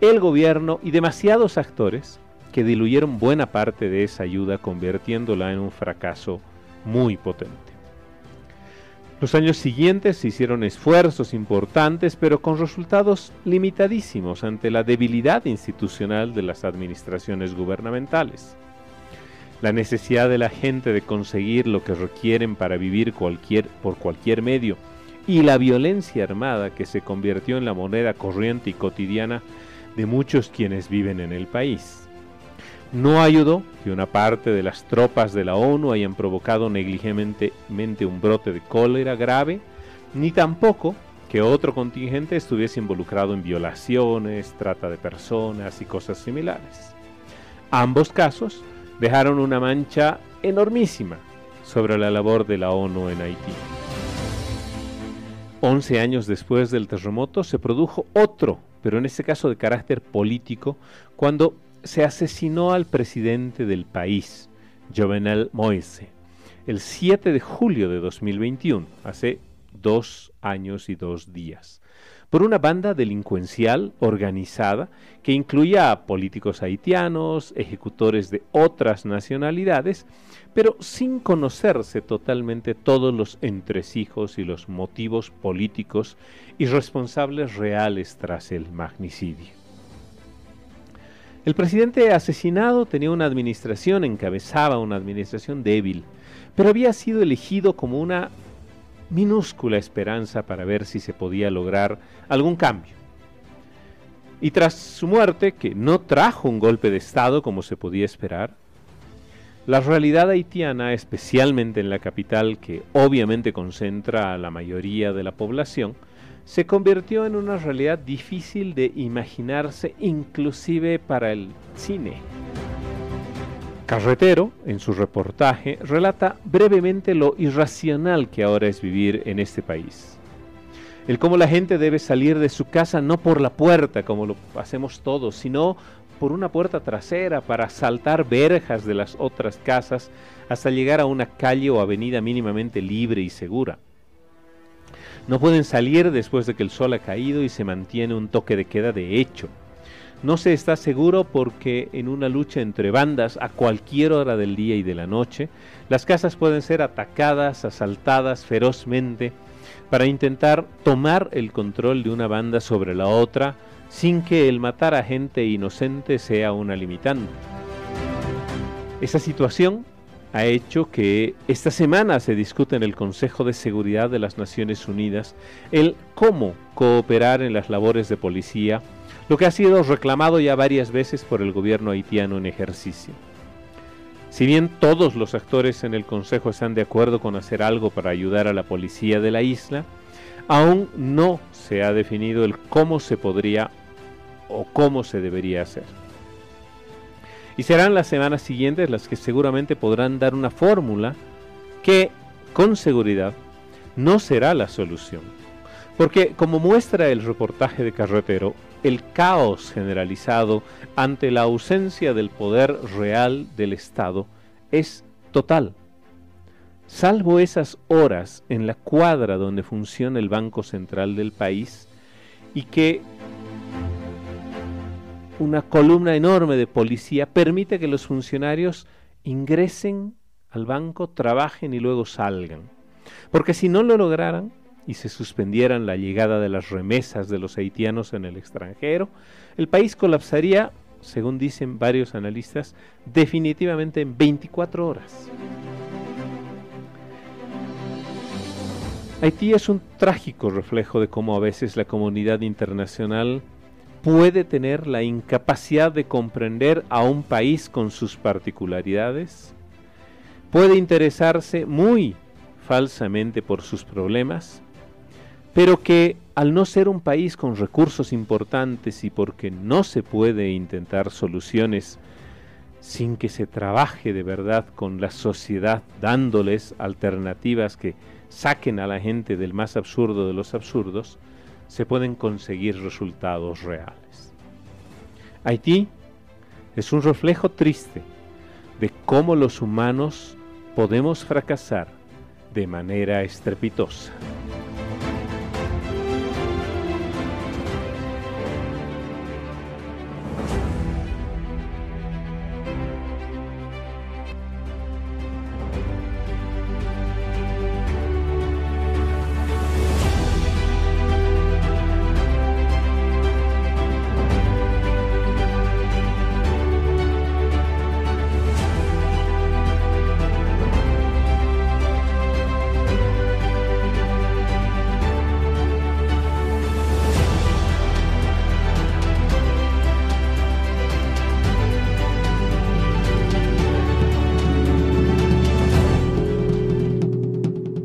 [SPEAKER 4] el gobierno y demasiados actores que diluyeron buena parte de esa ayuda convirtiéndola en un fracaso muy potente. Los años siguientes se hicieron esfuerzos importantes, pero con resultados limitadísimos ante la debilidad institucional de las administraciones gubernamentales. La necesidad de la gente de conseguir lo que requieren para vivir cualquier, por cualquier medio y la violencia armada que se convirtió en la moneda corriente y cotidiana de muchos quienes viven en el país. No ayudó que una parte de las tropas de la ONU hayan provocado negligentemente un brote de cólera grave, ni tampoco que otro contingente estuviese involucrado en violaciones, trata de personas y cosas similares. Ambos casos dejaron una mancha enormísima sobre la labor de la ONU en Haití. Once años después del terremoto se produjo otro, pero en este caso de carácter político, cuando se asesinó al presidente del país, Jovenel Moise, el 7 de julio de 2021, hace dos años y dos días, por una banda delincuencial organizada que incluía a políticos haitianos, ejecutores de otras nacionalidades, pero sin conocerse totalmente todos los entresijos y los motivos políticos y responsables reales tras el magnicidio. El presidente asesinado tenía una administración, encabezaba una administración débil, pero había sido elegido como una minúscula esperanza para ver si se podía lograr algún cambio. Y tras su muerte, que no trajo un golpe de Estado como se podía esperar, la realidad haitiana, especialmente en la capital, que obviamente concentra a la mayoría de la población, se convirtió en una realidad difícil de imaginarse inclusive para el cine. Carretero, en su reportaje, relata brevemente lo irracional que ahora es vivir en este país. el cómo la gente debe salir de su casa no por la puerta como lo hacemos todos, sino por una puerta trasera para saltar verjas de las otras casas hasta llegar a una calle o avenida mínimamente libre y segura. No pueden salir después de que el sol ha caído y se mantiene un toque de queda de hecho. No se está seguro porque en una lucha entre bandas a cualquier hora del día y de la noche, las casas pueden ser atacadas, asaltadas ferozmente para intentar tomar el control de una banda sobre la otra sin que el matar a gente inocente sea una limitante. Esa situación ha hecho que esta semana se discute en el Consejo de Seguridad de las Naciones Unidas el cómo cooperar en las labores de policía, lo que ha sido reclamado ya varias veces por el gobierno haitiano en ejercicio. Si bien todos los actores en el Consejo están de acuerdo con hacer algo para ayudar a la policía de la isla, aún no se ha definido el cómo se podría o cómo se debería hacer. Y serán las semanas siguientes las que seguramente podrán dar una fórmula que, con seguridad, no será la solución. Porque, como muestra el reportaje de Carretero, el caos generalizado ante la ausencia del poder real del Estado es total. Salvo esas horas en la cuadra donde funciona el Banco Central del país y que una columna enorme de policía permite que los funcionarios ingresen al banco, trabajen y luego salgan. Porque si no lo lograran y se suspendieran la llegada de las remesas de los haitianos en el extranjero, el país colapsaría, según dicen varios analistas, definitivamente en 24 horas. Haití es un trágico reflejo de cómo a veces la comunidad internacional puede tener la incapacidad de comprender a un país con sus particularidades, puede interesarse muy falsamente por sus problemas, pero que al no ser un país con recursos importantes y porque no se puede intentar soluciones sin que se trabaje de verdad con la sociedad dándoles alternativas que saquen a la gente del más absurdo de los absurdos, se pueden conseguir resultados reales. Haití es un reflejo triste de cómo los humanos podemos fracasar de manera estrepitosa.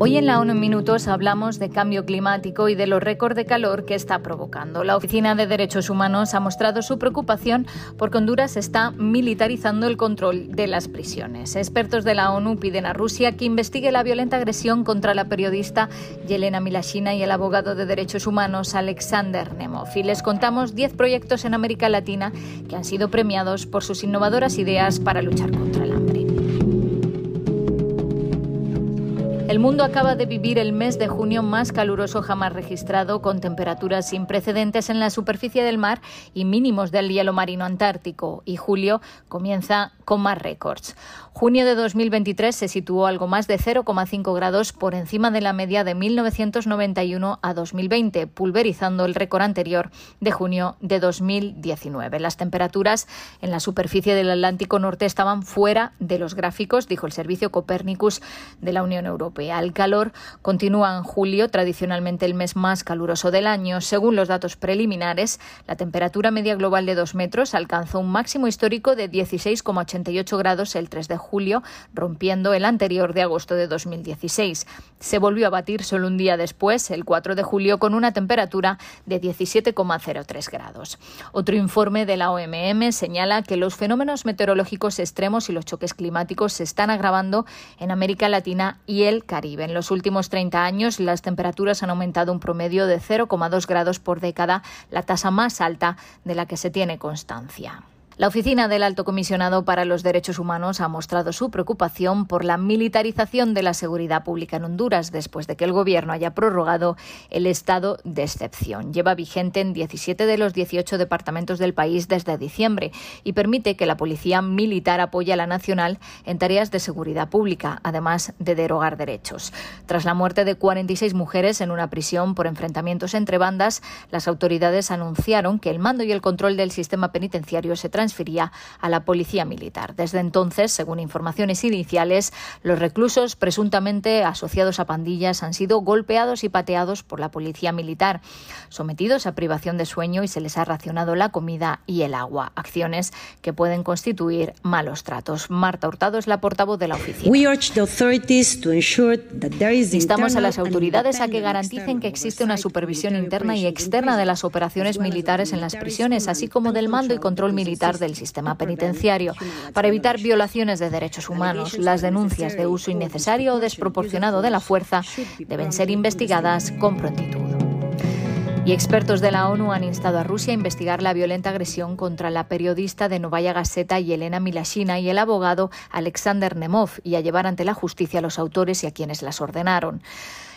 [SPEAKER 5] Hoy en la ONU en Minutos hablamos de cambio climático y de los récords de calor que está provocando. La Oficina de Derechos Humanos ha mostrado su preocupación porque Honduras está militarizando el control de las prisiones. Expertos de la ONU piden a Rusia que investigue la violenta agresión contra la periodista Yelena Milashina y el abogado de derechos humanos Alexander Nemov. Y les contamos 10 proyectos en América Latina que han sido premiados por sus innovadoras ideas para luchar contra el El mundo acaba de vivir el mes de junio más caluroso jamás registrado, con temperaturas sin precedentes en la superficie del mar y mínimos del hielo marino antártico. Y julio comienza con más récords. Junio de 2023 se situó algo más de 0,5 grados por encima de la media de 1991 a 2020, pulverizando el récord anterior de junio de 2019. Las temperaturas en la superficie del Atlántico Norte estaban fuera de los gráficos, dijo el servicio Copernicus de la Unión Europea. El calor continúa en julio, tradicionalmente el mes más caluroso del año. Según los datos preliminares, la temperatura media global de 2 metros alcanzó un máximo histórico de 16,88 grados el 3 de julio, rompiendo el anterior de agosto de 2016. Se volvió a batir solo un día después, el 4 de julio, con una temperatura de 17,03 grados. Otro informe de la OMM señala que los fenómenos meteorológicos extremos y los choques climáticos se están agravando en América Latina y el Caribe. En los últimos 30 años, las temperaturas han aumentado un promedio de 0,2 grados por década, la tasa más alta de la que se tiene constancia. La oficina del Alto Comisionado para los Derechos Humanos ha mostrado su preocupación por la militarización de la seguridad pública en Honduras después de que el gobierno haya prorrogado el estado de excepción. Lleva vigente en 17 de los 18 departamentos del país desde diciembre y permite que la policía militar apoye a la nacional en tareas de seguridad pública, además de derogar derechos. Tras la muerte de 46 mujeres en una prisión por enfrentamientos entre bandas, las autoridades anunciaron que el mando y el control del sistema penitenciario se transfería a la policía militar. Desde entonces, según informaciones iniciales, los reclusos presuntamente asociados a pandillas han sido golpeados y pateados por la policía militar, sometidos a privación de sueño y se les ha racionado la comida y el agua, acciones que pueden constituir malos tratos. Marta Hurtado es la portavoz de la oficina. Instamos a las autoridades a que garanticen que existe una supervisión interna y externa de las operaciones militares en las prisiones, así como del mando y control militar del sistema penitenciario para evitar violaciones de derechos humanos. Las denuncias de uso innecesario o desproporcionado de la fuerza deben ser investigadas con prontitud. Y expertos de la ONU han instado a Rusia a investigar la violenta agresión contra la periodista de Novaya Gazeta y Elena Milashina y el abogado Alexander Nemov y a llevar ante la justicia a los autores y a quienes las ordenaron.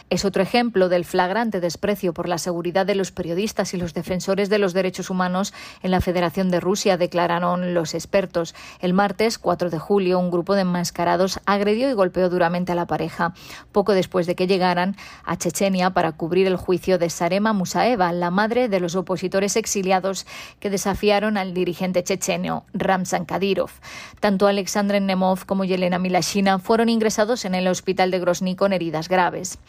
[SPEAKER 5] Es otro ejemplo del flagrante desprecio por la seguridad de los periodistas y los defensores de los derechos humanos en la Federación de Rusia, declararon los expertos. El martes 4 de julio, un grupo de enmascarados agredió y golpeó duramente a la pareja, poco después de que llegaran a Chechenia para cubrir el juicio de Sarema Musaeva, la madre de los opositores exiliados que desafiaron al dirigente chechenio Ramzan Kadyrov. Tanto Alexandre Nemov como Yelena Milashina fueron ingresados en el hospital de Grozny con heridas graves.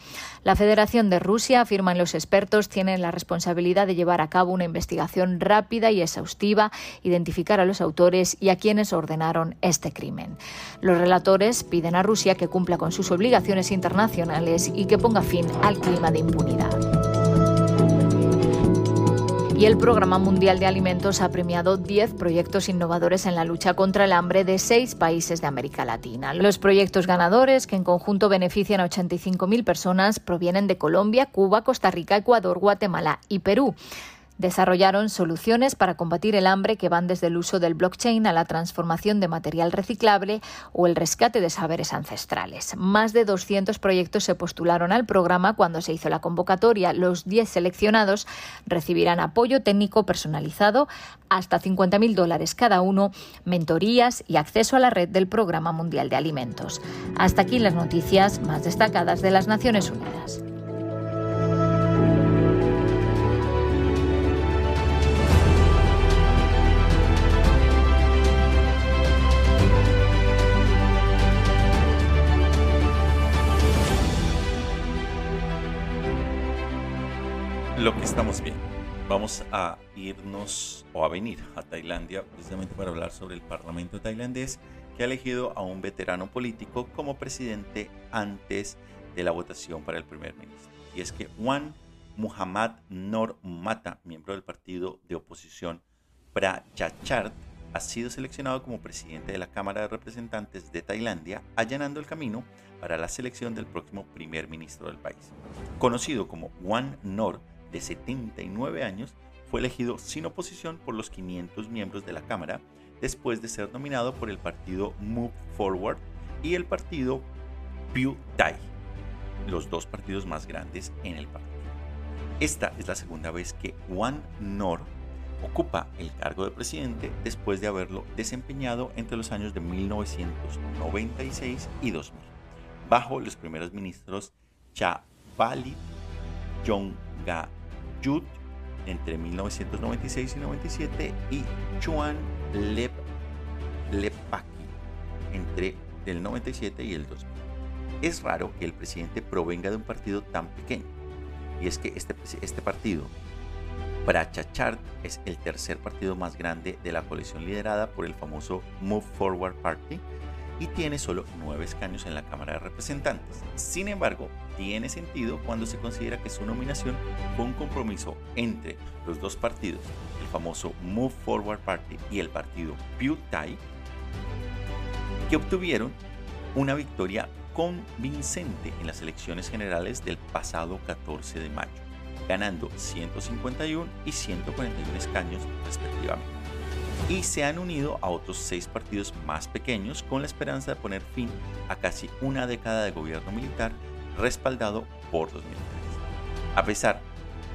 [SPEAKER 5] La Federación de Rusia, afirman los expertos, tiene la responsabilidad de llevar a cabo una investigación rápida y exhaustiva, identificar a los autores y a quienes ordenaron este crimen. Los relatores piden a Rusia que cumpla con sus obligaciones internacionales y que ponga fin al clima de impunidad y el Programa Mundial de Alimentos ha premiado 10 proyectos innovadores en la lucha contra el hambre de seis países de América Latina. Los proyectos ganadores, que en conjunto benefician a 85.000 personas, provienen de Colombia, Cuba, Costa Rica, Ecuador, Guatemala y Perú desarrollaron soluciones para combatir el hambre que van desde el uso del blockchain a la transformación de material reciclable o el rescate de saberes ancestrales. Más de 200 proyectos se postularon al programa cuando se hizo la convocatoria. Los 10 seleccionados recibirán apoyo técnico personalizado hasta 50.000 dólares cada uno, mentorías y acceso a la red del Programa Mundial de Alimentos. Hasta aquí las noticias más destacadas de las Naciones Unidas.
[SPEAKER 1] Lo que estamos viendo. Vamos a irnos o a venir a Tailandia precisamente para hablar sobre el Parlamento tailandés que ha elegido a un veterano político como presidente antes de la votación para el primer ministro. Y es que Wan Muhammad Nor Mata, miembro del partido de oposición Prachachart, ha sido seleccionado como presidente de la Cámara de Representantes de Tailandia, allanando el camino para la selección del próximo primer ministro del país. Conocido como Wan Nor, de 79 años, fue elegido sin oposición por los 500 miembros de la Cámara después de ser nominado por el partido Move Forward y el partido Pew Thai, los dos partidos más grandes en el partido. Esta es la segunda vez que Wan Nor ocupa el cargo de presidente después de haberlo desempeñado entre los años de 1996 y 2000, bajo los primeros ministros Cha Bali, Yut entre 1996 y 97 y Chuan Lep, Lepaki entre el 97 y el 2000. Es raro que el presidente provenga de un partido tan pequeño. Y es que este, este partido, Prachachart, es el tercer partido más grande de la coalición liderada por el famoso Move Forward Party, y tiene solo nueve escaños en la Cámara de Representantes. Sin embargo, tiene sentido cuando se considera que su nominación fue un compromiso entre los dos partidos, el famoso Move Forward Party y el partido Pew Thai, que obtuvieron una victoria convincente en las elecciones generales del pasado 14 de mayo, ganando 151 y 141 escaños respectivamente. Y se han unido a otros seis partidos más pequeños con la esperanza de poner fin a casi una década de gobierno militar respaldado por los militares. A pesar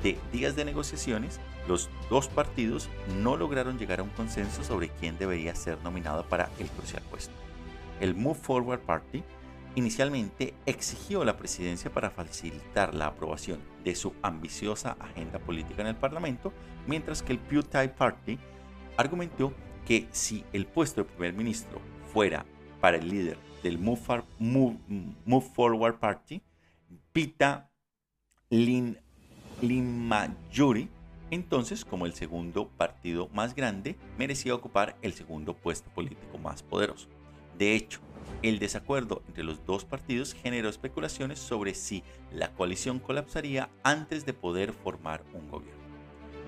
[SPEAKER 1] de días de negociaciones, los dos partidos no lograron llegar a un consenso sobre quién debería ser nominado para el crucial puesto. El Move Forward Party inicialmente exigió la presidencia para facilitar la aprobación de su ambiciosa agenda política en el Parlamento, mientras que el PewDiePie Party argumentó que si el puesto de primer ministro fuera para el líder del Move, Forward Party, Pita Lin, Mayuri, entonces como el segundo partido más grande, merecía ocupar el segundo puesto político más poderoso. De hecho, el desacuerdo entre los dos partidos generó especulaciones sobre si la coalición colapsaría antes de poder formar un gobierno.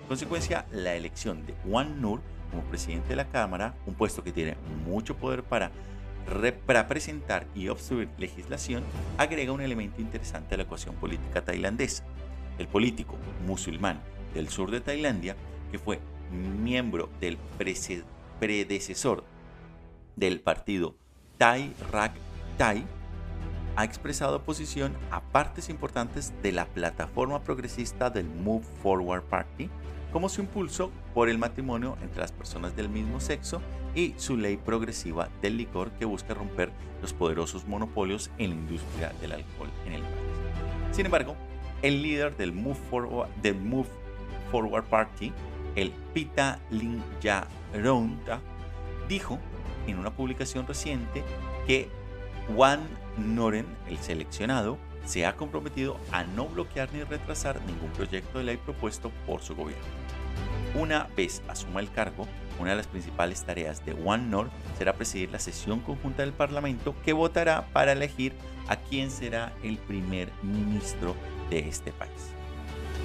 [SPEAKER 1] En consecuencia, la elección de Juan Nur como presidente de la Cámara, un puesto que tiene mucho poder para, representar y obstruir legislación, agrega un elemento interesante a la ecuación política tailandesa. El político musulmán del sur de Tailandia, que fue miembro del predecesor del partido Thai Rak Thai ha expresado oposición a partes importantes de la plataforma progresista del Move Forward Party, como su impulso por el matrimonio entre las personas del mismo sexo y su ley progresiva del licor que busca romper los poderosos monopolios en la industria del alcohol en el país. Sin embargo, el líder del Move Forward, Party, el Pita Ronta, dijo en una publicación reciente que Juan Noren, el seleccionado, se ha comprometido a no bloquear ni retrasar ningún proyecto de ley propuesto por su gobierno. Una vez asuma el cargo, una de las principales tareas de Nor será presidir la sesión conjunta del Parlamento que votará para elegir a quién será el primer ministro de este país.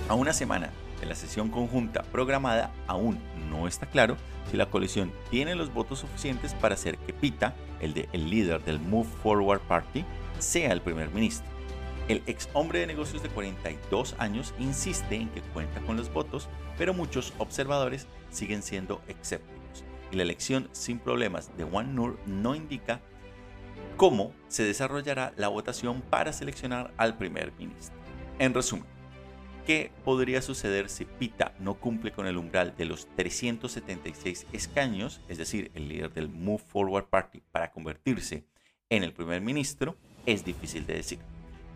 [SPEAKER 1] A una semana de la sesión conjunta programada, aún no está claro si la coalición tiene los votos suficientes para hacer que Pita, el líder del Move Forward Party, sea el primer ministro. El ex hombre de negocios de 42 años insiste en que cuenta con los votos, pero muchos observadores siguen siendo escépticos. Y la elección sin problemas de Juan Nur no indica cómo se desarrollará la votación para seleccionar al primer ministro. En resumen, ¿Qué podría suceder si Pita no cumple con el umbral de los 376 escaños, es decir, el líder del Move Forward Party, para convertirse en el primer ministro? Es difícil de decir.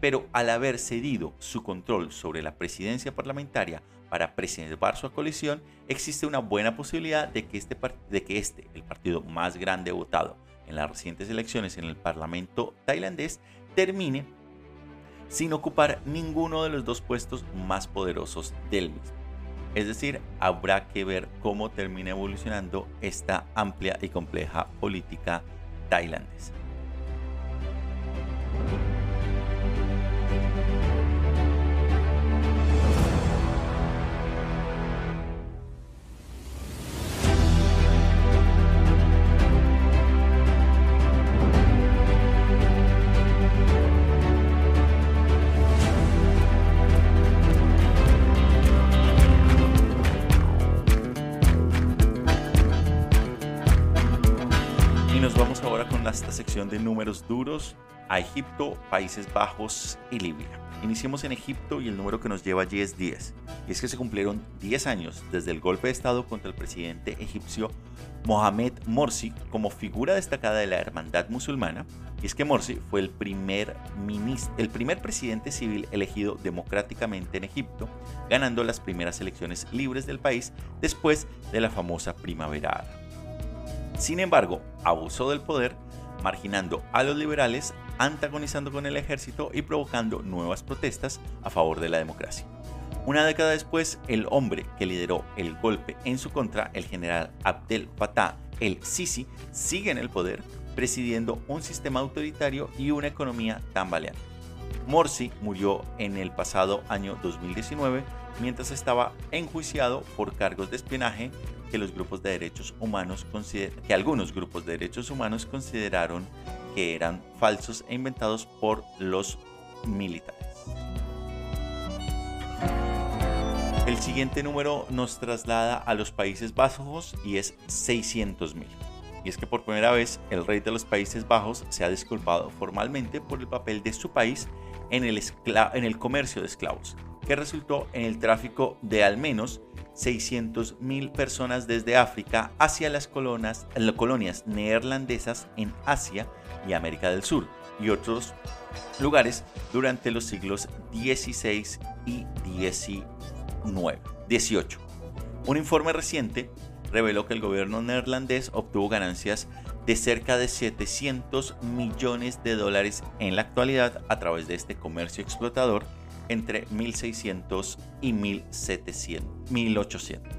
[SPEAKER 1] Pero al haber cedido su control sobre la presidencia parlamentaria para preservar su coalición, existe una buena posibilidad de que este, de que este, el partido más grande votado en las recientes elecciones en el Parlamento tailandés, termine sin ocupar ninguno de los dos puestos más poderosos del mismo. Es decir, habrá que ver cómo termina evolucionando esta amplia y compleja política tailandesa. A Egipto, Países Bajos y Libia. Iniciemos en Egipto y el número que nos lleva allí es 10. Y es que se cumplieron 10 años desde el golpe de Estado contra el presidente egipcio Mohamed Morsi como figura destacada de la hermandad musulmana. Y es que Morsi fue el primer, el primer presidente civil elegido democráticamente en Egipto, ganando las primeras elecciones libres del país después de la famosa primavera. Sin embargo, abusó del poder marginando a los liberales, antagonizando con el ejército y provocando nuevas protestas a favor de la democracia. Una década después, el hombre que lideró el golpe en su contra, el general Abdel Fattah el-Sisi, sigue en el poder, presidiendo un sistema autoritario y una economía tambaleante. Morsi murió en el pasado año 2019 mientras estaba enjuiciado por cargos de espionaje que los grupos de derechos humanos que algunos grupos de derechos humanos consideraron que eran falsos e inventados por los militares. El siguiente número nos traslada a los Países Bajos y es 600.000. Y es que por primera vez el rey de los Países Bajos se ha disculpado formalmente por el papel de su país en el, en el comercio de esclavos, que resultó en el tráfico de al menos 600.000 personas desde África hacia las colonias, neerlandesas en Asia y América del Sur y otros lugares durante los siglos XVI y XIX. 18. Un informe reciente reveló que el gobierno neerlandés obtuvo ganancias de cerca de 700 millones de dólares en la actualidad a través de este comercio explotador entre 1600 y 1700, 1800.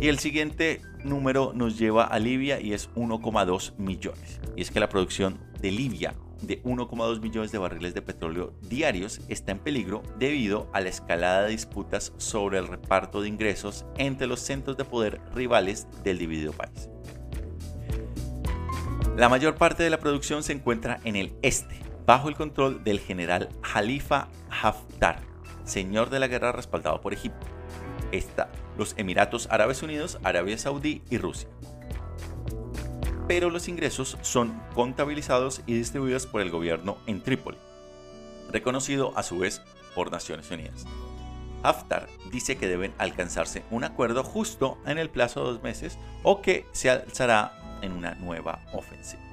[SPEAKER 1] Y el siguiente número nos lleva a Libia y es 1,2 millones. Y es que la producción de Libia de 1,2 millones de barriles de petróleo diarios está en peligro debido a la escalada de disputas sobre el reparto de ingresos entre los centros de poder rivales del dividido país. La mayor parte de la producción se encuentra en el este, bajo el control del general Khalifa Haftar, señor de la guerra respaldado por Egipto. Está los Emiratos Árabes Unidos, Arabia Saudí y Rusia pero los ingresos son contabilizados y distribuidos por el gobierno en Trípoli, reconocido a su vez por Naciones Unidas. Haftar dice que deben alcanzarse un acuerdo justo en el plazo de dos meses o que se alzará en una nueva ofensiva.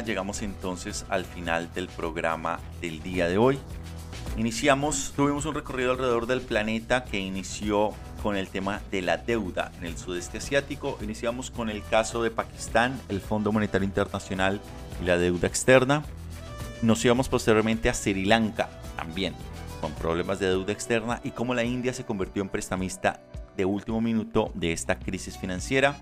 [SPEAKER 1] Llegamos entonces al final del programa del día de hoy. Iniciamos, tuvimos un recorrido alrededor del planeta que inició con el tema de la deuda en el sudeste asiático. Iniciamos con el caso de Pakistán, el Fondo Monetario Internacional y la deuda externa. Nos íbamos posteriormente a Sri Lanka también, con problemas de deuda externa y cómo la India se convirtió en prestamista de último minuto de esta crisis financiera.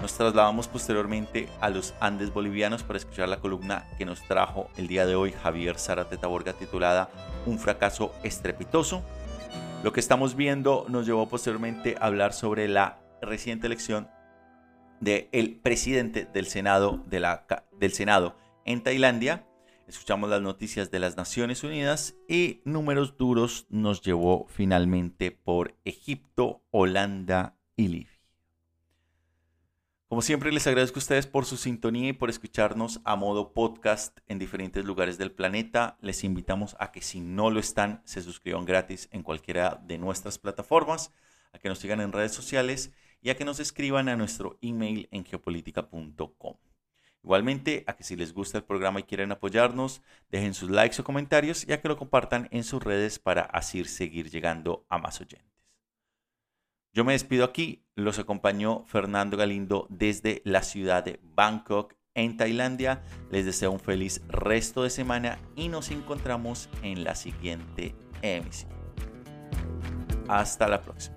[SPEAKER 1] Nos trasladamos posteriormente a los Andes bolivianos para escuchar la columna que nos trajo el día de hoy Javier Zárate Taborga titulada Un fracaso estrepitoso. Lo que estamos viendo nos llevó posteriormente a hablar sobre la reciente elección del presidente del Senado, de la, del Senado en Tailandia. Escuchamos las noticias de las Naciones Unidas y números duros nos llevó finalmente por Egipto, Holanda y Libia. Como siempre, les agradezco a ustedes por su sintonía y por escucharnos a modo podcast en diferentes lugares del planeta. Les invitamos a que si no lo están, se suscriban gratis en cualquiera de nuestras plataformas, a que nos sigan en redes sociales y a que nos escriban a nuestro email en geopolítica.com. Igualmente, a que si les gusta el programa y quieren apoyarnos, dejen sus likes o comentarios y a que lo compartan en sus redes para así seguir llegando a más oyentes. Yo me despido aquí, los acompañó Fernando Galindo desde la ciudad de Bangkok, en Tailandia. Les deseo un feliz resto de semana y nos encontramos en la siguiente emisión. Hasta la próxima.